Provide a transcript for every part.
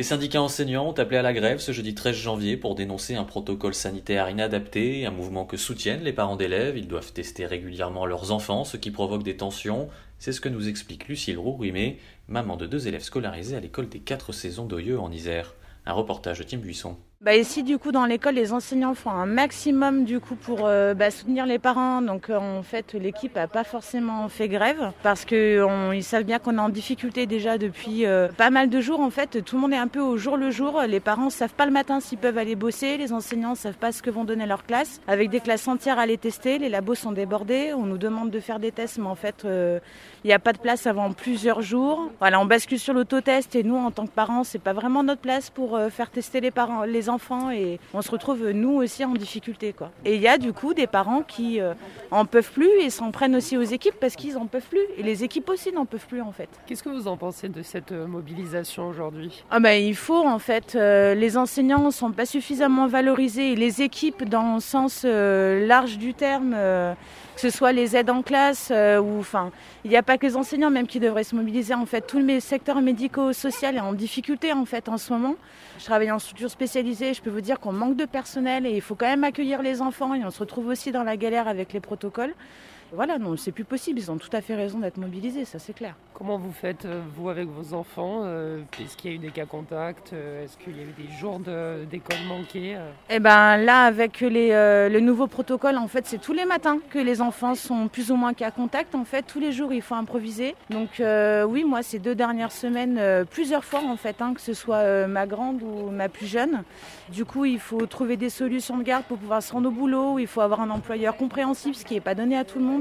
Les syndicats enseignants ont appelé à la grève ce jeudi 13 janvier pour dénoncer un protocole sanitaire inadapté, un mouvement que soutiennent les parents d'élèves. Ils doivent tester régulièrement leurs enfants, ce qui provoque des tensions. C'est ce que nous explique Lucille Rourimé, maman de deux élèves scolarisés à l'école des quatre saisons d'Oyeux en Isère. Un reportage de Tim Buisson. Bah ici du coup dans l'école les enseignants font un maximum du coup pour euh, bah, soutenir les parents donc euh, en fait l'équipe a pas forcément fait grève parce que ils savent bien qu'on est en difficulté déjà depuis euh, pas mal de jours en fait. Tout le monde est un peu au jour le jour. Les parents savent pas le matin s'ils peuvent aller bosser. Les enseignants savent pas ce que vont donner leurs classes. Avec des classes entières à les tester les labos sont débordés. On nous demande de faire des tests mais en fait il n'y a pas de place avant plusieurs jours. Voilà on bascule sur l'autotest. Et nous en tant que parents c'est pas vraiment notre place pour faire tester les parents les enfants et on se retrouve nous aussi en difficulté quoi. Et il y a du coup des parents qui euh, en peuvent plus et s'en prennent aussi aux équipes parce qu'ils en peuvent plus et les équipes aussi n'en peuvent plus en fait. Qu'est-ce que vous en pensez de cette euh, mobilisation aujourd'hui? Ah ben il faut en fait euh, les enseignants ne sont pas suffisamment valorisés et les équipes dans le sens large du terme que ce soit les aides en classe ou enfin il n'y a pas que les enseignants même qui devraient se mobiliser en fait tous les secteurs médico-social est en difficulté en fait en ce moment. Je travaille en structure spécialisée, je peux vous dire qu'on manque de personnel et il faut quand même accueillir les enfants et on se retrouve aussi dans la galère avec les protocoles. Voilà, non, c'est plus possible. Ils ont tout à fait raison d'être mobilisés, ça c'est clair. Comment vous faites, euh, vous, avec vos enfants euh, Est-ce qu'il y a eu des cas contacts euh, Est-ce qu'il y a eu des jours d'école manqués Eh bien là, avec les, le nouveau protocole, en fait, c'est tous les matins que les enfants sont plus ou moins cas contact. En fait, tous les jours, il faut improviser. Donc oui, moi, ces deux dernières semaines, plusieurs fois, en fait, hein, que ce soit ma grande ou ma plus jeune. Du coup, il faut trouver des solutions de garde pour pouvoir se rendre au boulot. Il faut avoir un employeur compréhensible, ce qui n'est pas donné à tout le monde.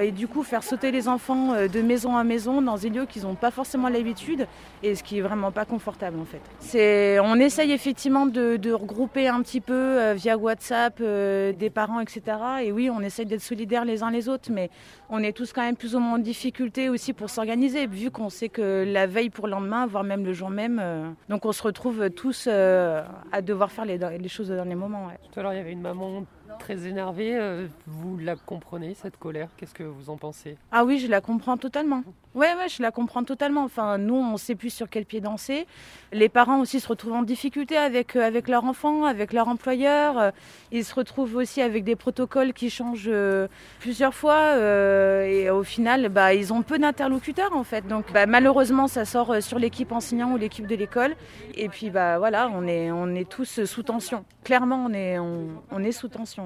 Et du coup, faire sauter les enfants euh, de maison à maison dans des lieux qu'ils n'ont pas forcément l'habitude, et ce qui est vraiment pas confortable en fait. C'est, on essaye effectivement de, regrouper un petit peu euh, via WhatsApp euh, des parents, etc. Et oui, on essaye d'être solidaires les uns les autres, mais on est tous quand même plus ou moins en difficulté aussi pour s'organiser, vu qu'on sait que la veille pour le lendemain, voire même le jour même, donc on se retrouve tous à devoir faire les, choses dans les moments. Tout à l'heure, il y avait une maman très énervée. Vous la comprenez, cette colère Qu'est-ce que vous en pensez? Ah oui, je la comprends totalement. Ouais, ouais, je la comprends totalement. Enfin, nous, on ne sait plus sur quel pied danser. Les parents aussi se retrouvent en difficulté avec, euh, avec leur enfant, avec leur employeur. Euh, ils se retrouvent aussi avec des protocoles qui changent euh, plusieurs fois. et au final, bah, ils ont peu d'interlocuteurs, en fait. Donc, bah, malheureusement, ça sort sur l'équipe enseignant ou l'équipe de l'école. Et puis, bah, voilà, on est, on est tous sous tension. Clairement, on est, on, est sous tension.